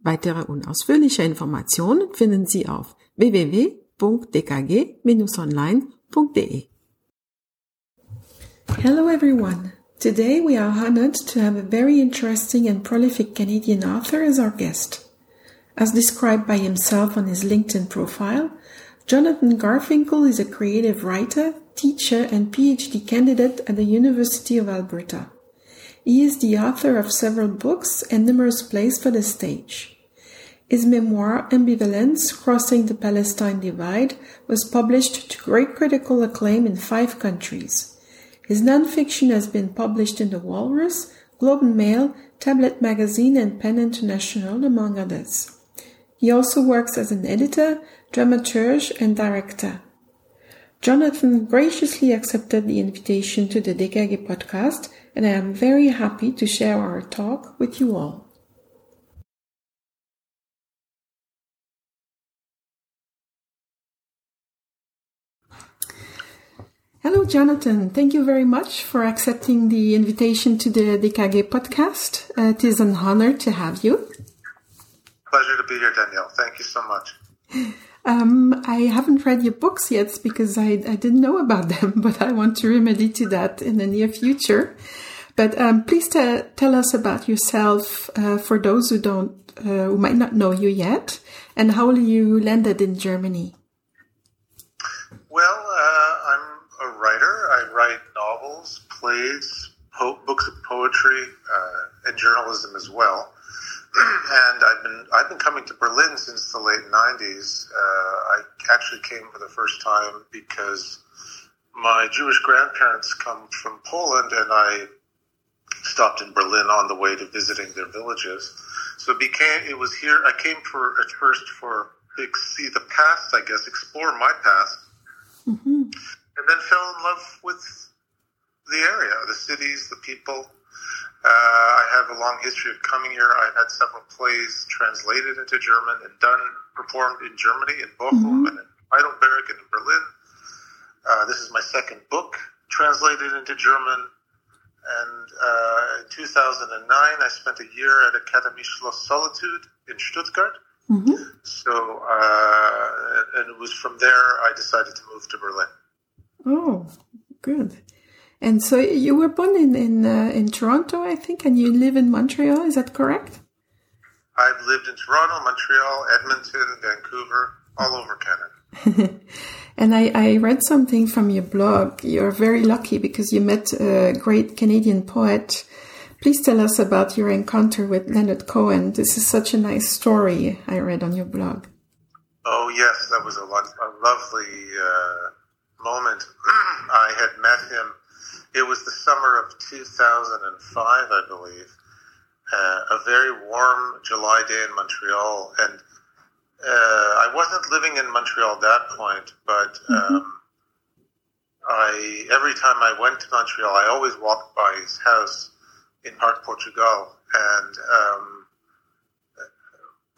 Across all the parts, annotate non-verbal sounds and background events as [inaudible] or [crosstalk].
Weitere und ausführliche Informationen finden Sie auf www.dkg-online.de. Hello everyone. Today we are honored to have a very interesting and prolific Canadian author as our guest. As described by himself on his LinkedIn profile, Jonathan Garfinkel is a creative writer, teacher, and PhD candidate at the University of Alberta. He is the author of several books and numerous plays for the stage. His memoir, Ambivalence Crossing the Palestine Divide, was published to great critical acclaim in five countries. His nonfiction has been published in The Walrus, Globe and Mail, Tablet Magazine, and Pen International, among others. He also works as an editor, dramaturge, and director. Jonathan graciously accepted the invitation to the DKG podcast, and I am very happy to share our talk with you all. Hello, Jonathan. Thank you very much for accepting the invitation to the DKG podcast. Uh, it is an honor to have you. Pleasure to be here, Danielle. Thank you so much. Um, I haven't read your books yet because I, I didn't know about [laughs] them, but I want to remedy to that in the near future. But um, please tell us about yourself uh, for those who don't, uh, who might not know you yet, and how you landed in Germany. Well, uh, I'm a writer. I write novels, plays, po- books of poetry, uh, and journalism as well. [clears throat] and I've been I've been coming to Berlin since the late '90s. Uh, I actually came for the first time because my Jewish grandparents come from Poland, and I stopped in Berlin on the way to visiting their villages. So it became it was here. I came for at first for see the past, I guess, explore my past, mm-hmm. and then fell in love with the area, the cities, the people. Uh, I have a long history of coming here. I've had several plays translated into German and done performed in Germany, in Bochum, Mhm. and in Heidelberg, and in Berlin. Uh, this is my second book translated into German. And uh, in 2009, I spent a year at Academy Schloss Solitude in Stuttgart. hmm So, uh, and it was from there I decided to move to Berlin. Oh, good. And so you were born in in, uh, in Toronto, I think, and you live in Montreal. Is that correct? I've lived in Toronto, Montreal, Edmonton, Vancouver, all over Canada. [laughs] and I, I read something from your blog. You're very lucky because you met a great Canadian poet. Please tell us about your encounter with Leonard Cohen. This is such a nice story I read on your blog. Oh yes, that was a, lo- a lovely uh, moment. [clears throat] I had met him. It was the summer of 2005, I believe. Uh, a very warm July day in Montreal, and uh, I wasn't living in Montreal at that point, but um, I every time I went to Montreal, I always walked by his house in Parc Portugal, and um,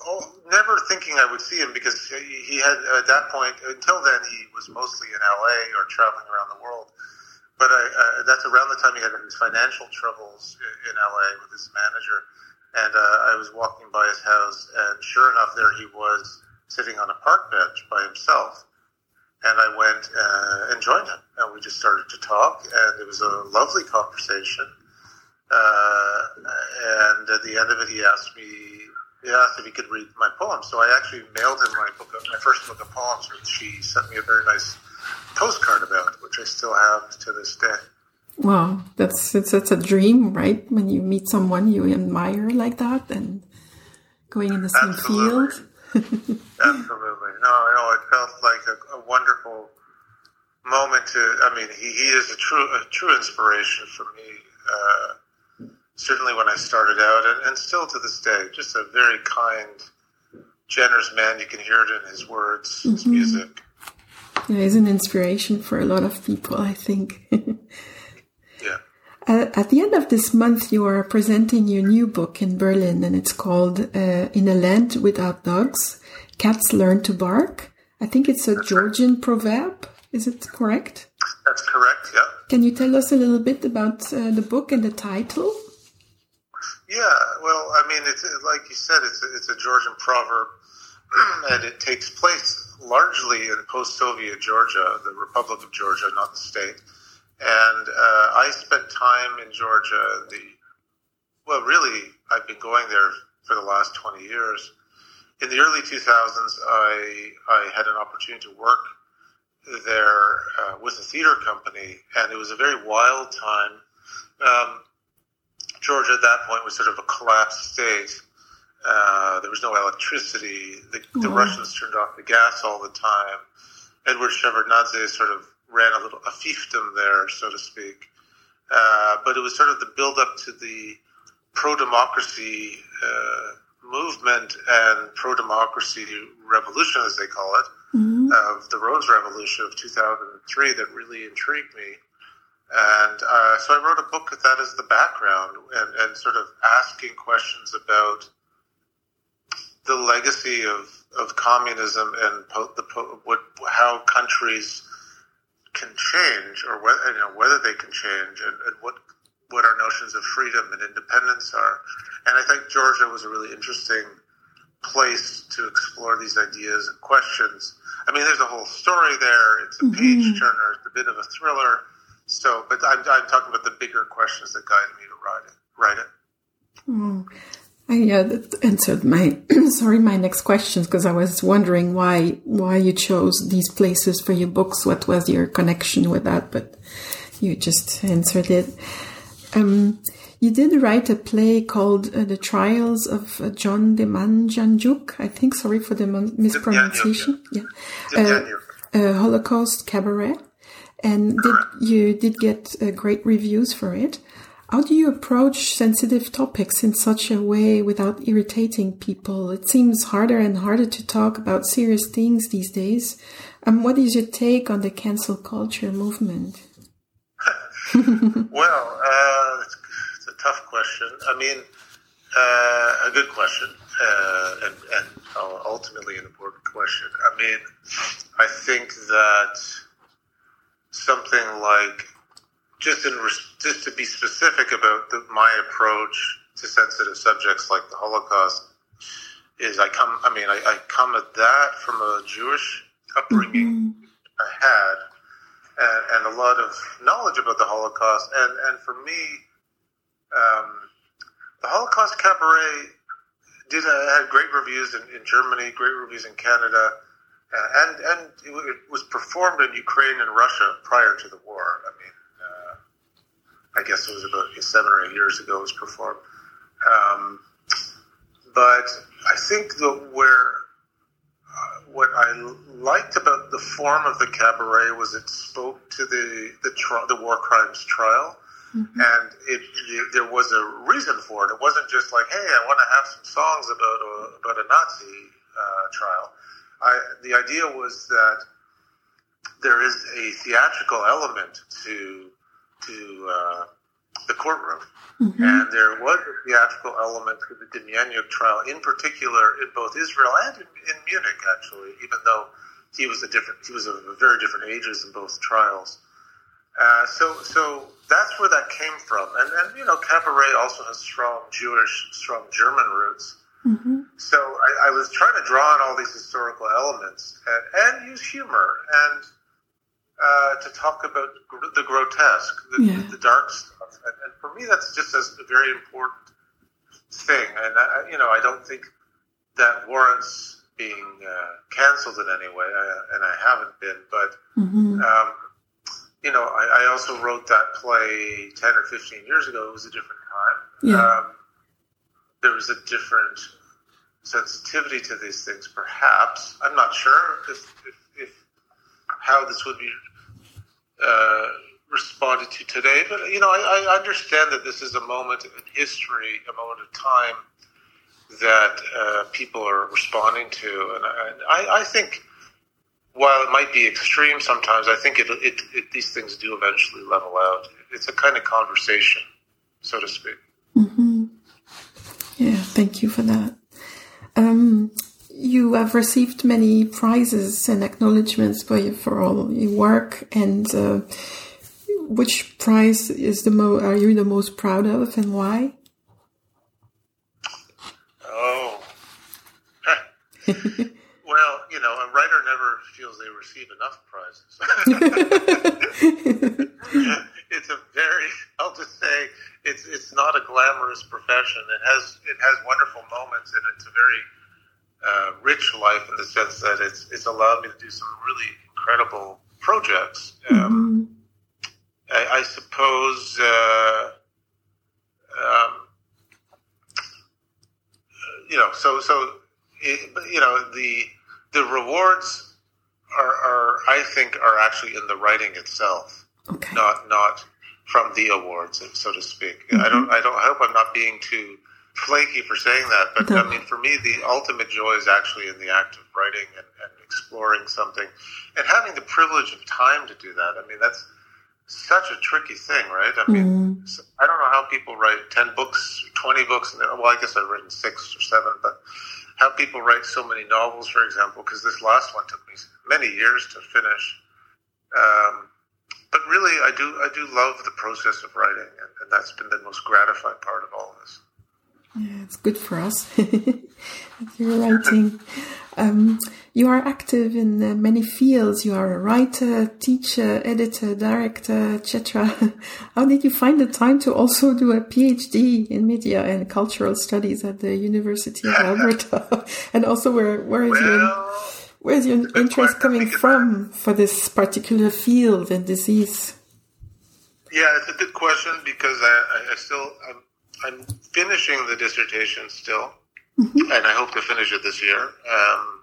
oh, never thinking I would see him because he he had at that point until then he was mostly in LA or traveling around the world. But I, uh, that's around the time he had his financial troubles in LA with his manager, and uh, I was walking by his house, and sure enough, there he was sitting on a park bench by himself. And I went uh, and joined him, and we just started to talk, and it was a lovely conversation. Uh, and at the end of it, he asked me, he asked if he could read my poems. So I actually mailed him my book, my first book of poems, which he sent me a very nice postcard about, which I still have to this day. Wow, that's it's, it's a dream, right? When you meet someone you admire like that and going in the same Absolutely. field. [laughs] [laughs] Absolutely. No, no, it felt like a, a wonderful moment to, I mean, he, he is a true, a true inspiration for me. Uh, certainly when I started out and, and still to this day, just a very kind generous man. You can hear it in his words, mm-hmm. music. Yeah, he's an inspiration for a lot of people, I think. [laughs] Uh, at the end of this month, you are presenting your new book in Berlin, and it's called uh, In a Land Without Dogs Cats Learn to Bark. I think it's a That's Georgian proverb. Is it correct? That's correct, yeah. Can you tell us a little bit about uh, the book and the title? Yeah, well, I mean, it's like you said, it's a, it's a Georgian proverb, [clears throat] and it takes place largely in post-Soviet Georgia, the Republic of Georgia, not the state. And uh, I spent time in Georgia. The well, really, I've been going there for the last twenty years. In the early 2000s, I I had an opportunity to work there uh, with a theater company, and it was a very wild time. Um, Georgia at that point was sort of a collapsed state. Uh, there was no electricity. The, mm-hmm. the, Russians turned off the gas all the time. Edward Shevardnadze sort of ran a little a fiefdom there, so to speak. Uh, but it was sort of the build up to the pro democracy uh, movement and pro democracy revolution, as they call it, mm-hmm. of the Rose Revolution of 2003 that really intrigued me. And uh, so I wrote a book with that as the background and, and sort of asking questions about the legacy of, of communism and po- the po- what, how countries can change or whether, you know, whether they can change and, and what what our notions of freedom and independence are. And I think Georgia was a really interesting place to explore these ideas and questions. I mean, there's a whole story there. It's a mm-hmm. page turner. It's a bit of a thriller. So, but I'm, I'm talking about the bigger questions that guided me to write it. Write it. Mm. I uh, answered my [clears throat] sorry my next questions because I was wondering why why you chose these places for your books. What was your connection with that? But you just answered it. Um, you did write a play called uh, The Trials of uh, John Demjanjuk. I think. Sorry for the mispronunciation. Yeah, uh, uh, Holocaust Cabaret, and did, you did get uh, great reviews for it. How do you approach sensitive topics in such a way without irritating people? It seems harder and harder to talk about serious things these days. Um, what is your take on the cancel culture movement? [laughs] well, uh, it's, a tough question. I mean, uh, a good question, uh, and, and ultimately an important question. I mean, I think that something like just in just to be specific about the, my approach to sensitive subjects like the Holocaust is I come I mean I, I come at that from a Jewish upbringing mm-hmm. I had and, and, a lot of knowledge about the Holocaust and and for me um, the Holocaust Cabaret did uh, had great reviews in, in Germany great reviews in Canada uh, and and it, it was performed in Ukraine and Russia prior to the war I mean I guess it was about seven or eight years ago it was performed. Um, but I think that where uh, what I liked about the form of the cabaret was it spoke to the the, tri- the war crimes trial, mm-hmm. and it, it, there was a reason for it. It wasn't just like, hey, I want to have some songs about a, about a Nazi uh, trial. I, the idea was that there is a theatrical element to to uh, the courtroom. Mm-hmm. And there was a theatrical element to the Demjanjuk trial, in particular in both Israel and in, in, Munich, actually, even though he was a different, he was of very different ages in both trials. Uh, so, so that's where that came from. And, and, you know, Cabaret also has strong Jewish, strong German roots. Mm-hmm. So I, I, was trying to draw on all these historical elements and, and use humor and uh, to talk about the grotesque, the, yeah. the dark stuff, and, and, for me, that's just a very important thing. And I, you know, I don't think that warrants being uh, canceled in any way, I, and I haven't been. But mm-hmm. um, you know, I, I, also wrote that play ten or fifteen years ago. It was a different time. Yeah. Um, there was a different sensitivity to these things, perhaps. I'm not sure if, if, if how this would be uh, responded to today. But you know, I, I, understand that this is a moment in history, a moment of time that uh, people are responding to, and I, I, think while it might be extreme sometimes, I think it, it, it, these things do eventually level out. It's a kind of conversation, so to speak. Mm-hmm. Yeah, thank you for that. Um, you have received many prizes and acknowledgments for, for all your work, and uh, which prize is the mo- are you the most proud of, and why? Oh, [laughs] well, you know, a writer never feels they receive enough prizes. [laughs] it's a very, I'll just say, it's it's not a glamorous profession. It has it has wonderful moments, and it's a very uh, rich life in the sense that it's it's allowed me to do some really incredible projects. Um, mm-hmm. I, I, suppose. Uh, um, you know, so so it, you know the the rewards are, are I think are actually in the writing itself, okay. not not from the awards, so to speak. Mm-hmm. I don't I don't I hope I'm not being too flaky for saying that, but. I mean, for me, the ultimate joy is actually in the act of writing and, and, exploring something and having the privilege of time to do that. I mean, that's such a tricky thing, right? I mean, mm. I don't know how people write 10 books, 20 books, and well, I guess I've written six or seven, but how people write so many novels, for example, because this last one took me many years to finish. Um, but really, I do I do love the process of writing, and, and that's been the most gratifying part of all of this. Yeah, it's good for us. [laughs] You're writing. Um, you are active in uh, many fields. You are a writer, teacher, editor, director, etc. [laughs] How did you find the time to also do a PhD in media and cultural studies at the University of Alberta? [laughs] and also, where where is well, your where's your interest coming from for this particular field and disease? Yeah, it's a good question because I, I still I'm I'm finishing the dissertation still, mm-hmm. and I hope to finish it this year. Um,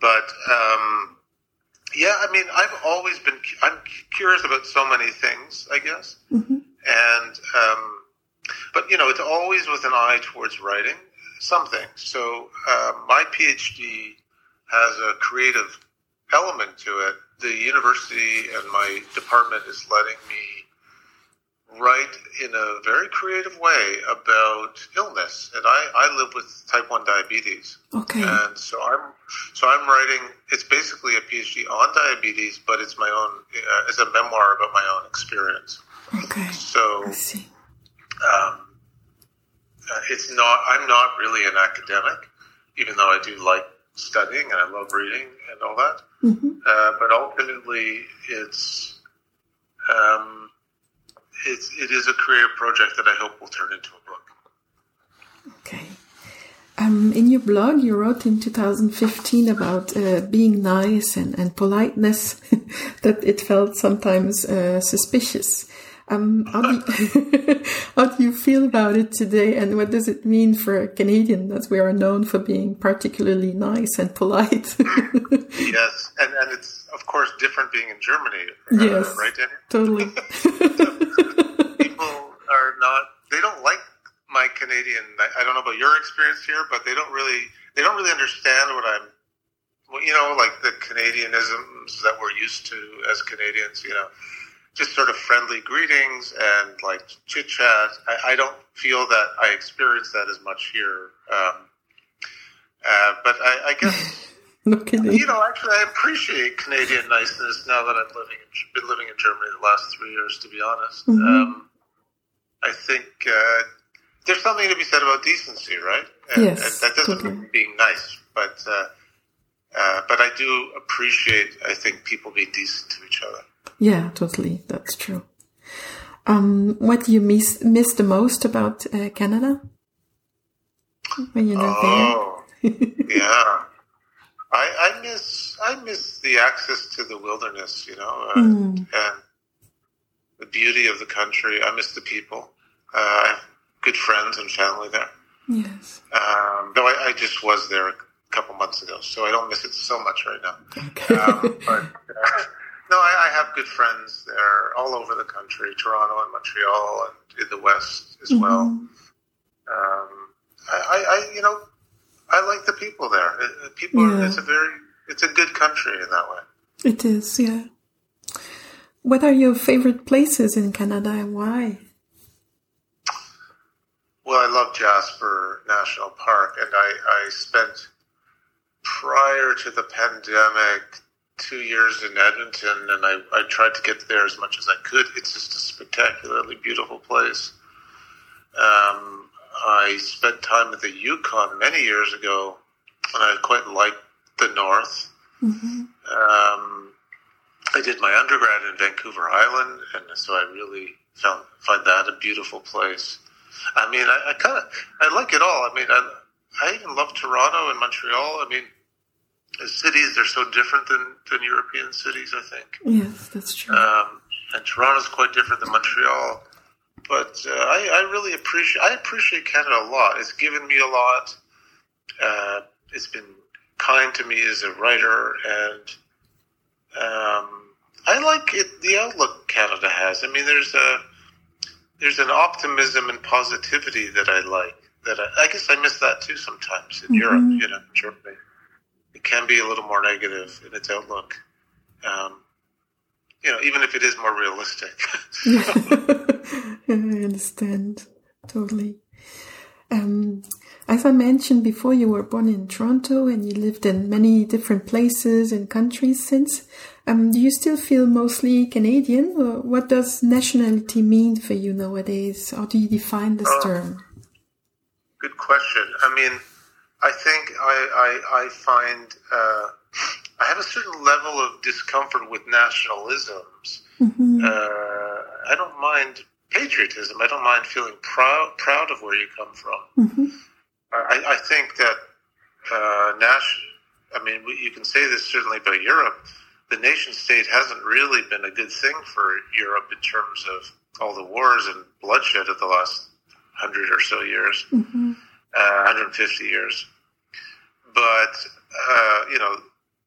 but um, yeah, I mean, I've always been I'm curious about so many things, I guess, mm-hmm. and um, but you know, it's always with an eye towards writing something. So uh, my PhD has a creative element to it. The university and my department is letting me write in a very creative way about illness. And I, I live with type 1 diabetes. Okay. And so I'm, so I'm writing, it's basically a PhD on diabetes, but it's my own, uh, it's a memoir about my own experience. Okay. So, I see. Um, uh, it's not, I'm not really an academic, even though I do like studying and I love reading and all that. Mm-hmm. Uh, but ultimately, it's, um, it's, it is a creative project that I hope will turn into a book. Okay. Um, in your blog, you wrote in 2015 about uh, being nice and, and politeness, [laughs] that it felt sometimes uh, suspicious. Um, how, do you, [laughs] how do you feel about it today, and what does it mean for a Canadian, that we are known for being particularly nice and polite? [laughs] yes, and, and it's course different being in Germany. Uh, yes, right, Danielle? Totally. [laughs] People are not; they don't like my Canadian. I, I don't know about your experience here, but they don't really they don't really understand what I'm. Well, you know, like the Canadianisms that we're used to as Canadians. You know just sort of friendly greetings and like chit chat. I, I, don't feel that I experience that as much here. Um, uh, but I, I guess you know, actually, I appreciate Canadian niceness now that I'm living in, been living in Germany the last three years. To be honest, mm-hmm. um, I think uh, there's something to be said about decency, right? And, yes, and that doesn't totally. mean being nice, but uh, uh, but I do appreciate. I think people being decent to each other. Yeah, totally. That's true. Um, what do you miss miss the most about uh, Canada when you're not oh, there? yeah, [laughs] I, I, miss I miss the access to the wilderness, you know, uh, mm. and the beauty of the country. I miss the people. Uh, I have good friends and family there. Yes. Um, though I, I, just was there a couple months ago, so I don't miss it so much right now. Okay. Um, but uh, [laughs] no, I, I, have good friends there all over the country, Toronto and Montreal, and in the West as mm-hmm. well. Um, I, I you know, I like the people there. People, yeah. it's a very, it's a good country in that way. It is, yeah. What are your favorite places in Canada and why? Well, I love Jasper National Park, and I, I spent prior to the pandemic two years in Edmonton, and I, I tried to get there as much as I could. It's just a spectacularly beautiful place. Um, I spent time at the Yukon many years ago, and I quite liked the North. Mm-hmm. Um, I did my undergrad in Vancouver Island, and so I really found find that a beautiful place. I mean, I, I kind of I like it all. I mean, I, I even love Toronto and Montreal. I mean, the cities they're so different than, than European cities. I think. Yes, that's true. Um, and Toronto's quite different than Montreal. But uh, I, I really appreciate I appreciate Canada a lot. It's given me a lot. Uh, it's been kind to me as a writer, and um, I like it, the outlook Canada has. I mean, there's a there's an optimism and positivity that I like. That I, I guess I miss that too sometimes in mm-hmm. Europe. You know, Germany, it can be a little more negative in its outlook. Um, you know, even if it is more realistic. [laughs] I understand totally. Um, as I mentioned before, you were born in Toronto and you lived in many different places and countries since. Um, do you still feel mostly Canadian? Or what does nationality mean for you nowadays? How do you define this oh, term? Good question. I mean, I think I, I, I find uh, I have a certain level of discomfort with nationalisms. Mm-hmm. Uh, I don't mind patriotism. I don't mind feeling proud proud of where you come from. Mm-hmm. I, I, think that uh, national. I mean, you can say this certainly about Europe. The nation state hasn't really been a good thing for Europe in terms of all the wars and bloodshed of the last hundred or so years, mm-hmm. uh, 150 years. But uh, you know,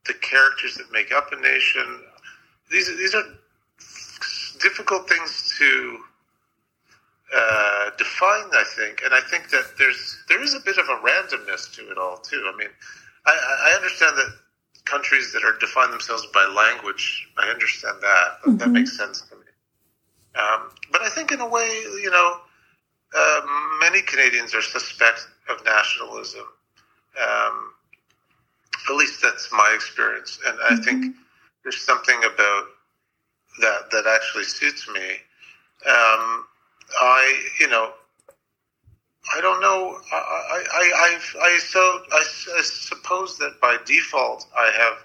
the characters that make up a nation. These these are difficult things to uh, define, I think, and I think that there's there is a bit of a randomness to it all too. I mean, I, I understand that countries that are define themselves by language, I understand that. Mm-hmm. That makes sense to me. Um, but I think, in a way, you know, uh, many Canadians are suspect of nationalism. Um, at least that's my experience, and I mm-hmm. think there's something about that that actually suits me. Um, I, you know, I don't know. I, I, I, I, so I, I suppose that by default I have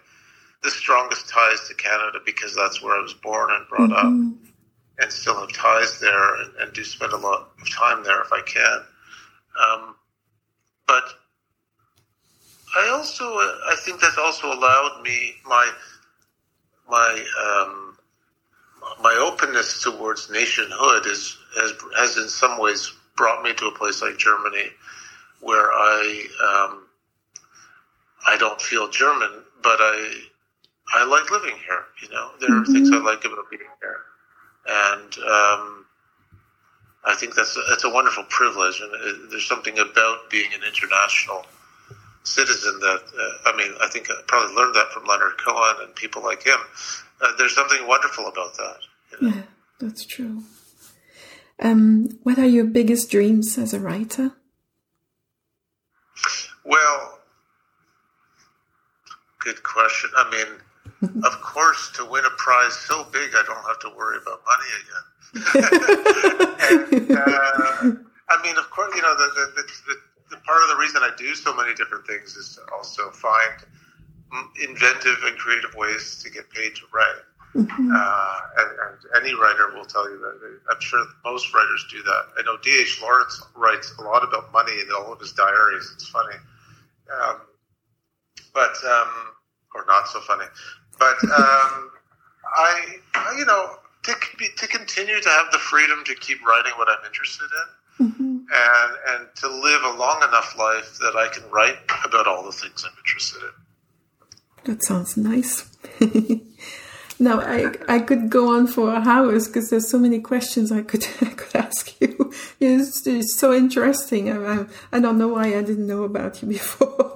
the strongest ties to Canada because that's where I was born and brought mm-hmm. up, and still have ties there, and, and, do spend a lot of time there if I can. Um, but I also, I think that's also allowed me my my um, my openness towards nationhood is has has in some ways brought me to a place like Germany, where I um, I don't feel German, but I I like living here. You know, there are mm-hmm. things I like about being here, and um, I think that's a, that's a wonderful privilege. And uh, there's something about being an international citizen that uh, I mean, I think I probably learned that from Leonard Cohen and people like him. Uh, there's something wonderful about that. You know? Yeah, that's true. Um, what are your biggest dreams as a writer? Well, good question. I mean, [laughs] of course, to win a prize so big, I don't have to worry about money again. [laughs] [laughs] and, uh, I mean, of course, you know, the, the, the, the, part of the reason I do so many different things is to also find inventive and creative ways to get paid to write. Mm-hmm. Uh, and, and, any writer will tell you that. I'm sure most writers do that. I know D.H. Lawrence writes a lot about money in all of his diaries. It's funny. Um, but, um, or not so funny. But [laughs] um, I, I, you know, to, to continue to have the freedom to keep writing what I'm interested in. Mm-hmm. And, and to live a long enough life that I can write about all the things I'm interested in. That sounds nice. [laughs] now I I could go on for hours because there's so many questions I could [laughs] I could ask you. It's, it's so interesting. I, I, I don't know why I didn't know about you [laughs] before,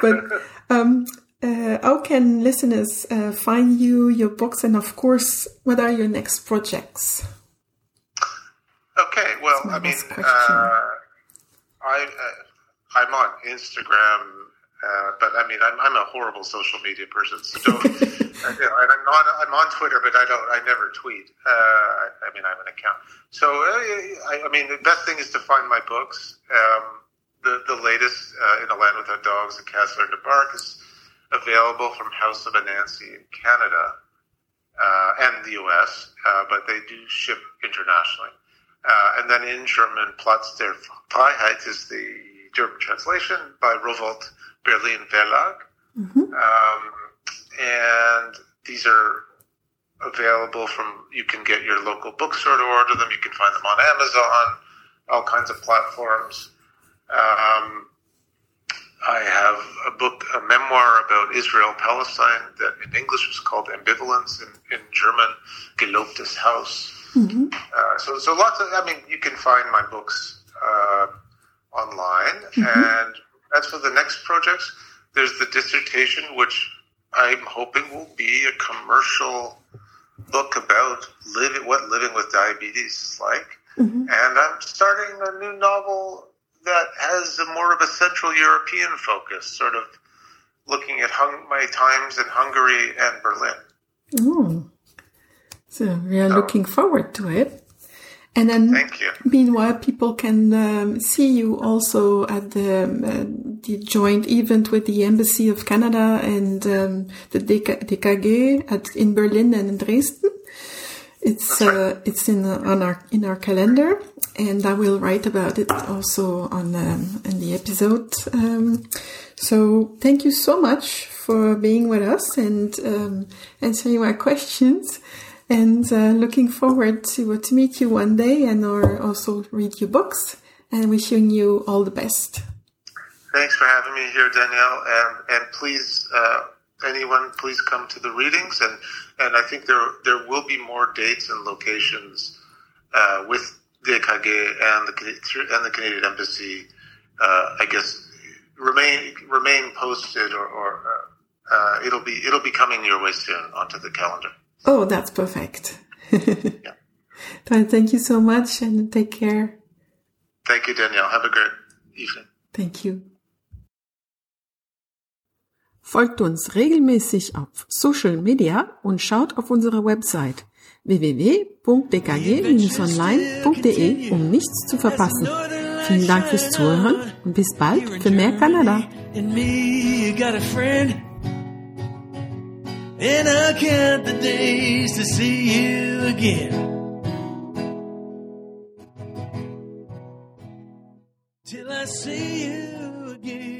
but um, uh, how can listeners uh, find you, your books, and of course, what are your next projects? Okay, well, I mean, uh, I uh, I'm on Instagram, uh, but I mean, I'm, I'm a horrible social media person, so don't. [laughs] you know, and I'm not. I'm on Twitter, but I don't. I never tweet. Uh, I, I, mean, I have an account. So, I, I, mean, the best thing is to find my books. Um, the the latest, "In a Land Without Dogs," and "Cats Learn to Bark" is available from House of Anansi in Canada uh, and the US, uh, but they do ship internationally. Uh, and then in German, Platz der Freiheit is the German translation by Rowohlt Berlin Verlag. Mm-hmm. Um, and these are available from, you can get your local bookstore to order them. You can find them on Amazon, all kinds of platforms. Um, I have a book, a memoir about Israel Palestine that in English was called Ambivalence, in, in German, Gelobtes Haus. Mm-hmm. Uh, so, so lots of, I mean, you can find my books uh, online. Mm-hmm. And as for the next projects, there's the dissertation, which I'm hoping will be a commercial book about living, what living with diabetes is like. Mm-hmm. And I'm starting a new novel that has a more of a Central European focus, sort of looking at hung- my times in Hungary and Berlin. Oh, so we are looking forward to it. And then, meanwhile, people can um, see you also at the, uh, the joint event with the Embassy of Canada and um, the DKG at, in Berlin and in Dresden. It's uh, it's in uh, on our in our calendar, and I will write about it also on um, in the episode. Um, so thank you so much for being with us and um, answering my questions and uh, looking forward to, to meet you one day and or also read your books and wishing you all the best. Thanks for having me here, Danielle, and and please uh, anyone please come to the readings and and I think there there will be more dates and locations uh, with DKG and the and the Canadian Embassy. Uh, I guess remain remain posted or, or uh, it'll be it'll be coming your way soon onto the calendar. Oh, that's perfect. yeah. [laughs] Thank you so much and take care. Thank you, Danielle. Have a great evening. Thank you. Folgt uns regelmäßig auf Social Media und schaut auf unsere Website www.dkg-online.de, um nichts zu verpassen. Vielen Dank fürs Zuhören und bis bald für mehr Kanada. And I count the days to see you again. Till I see you again.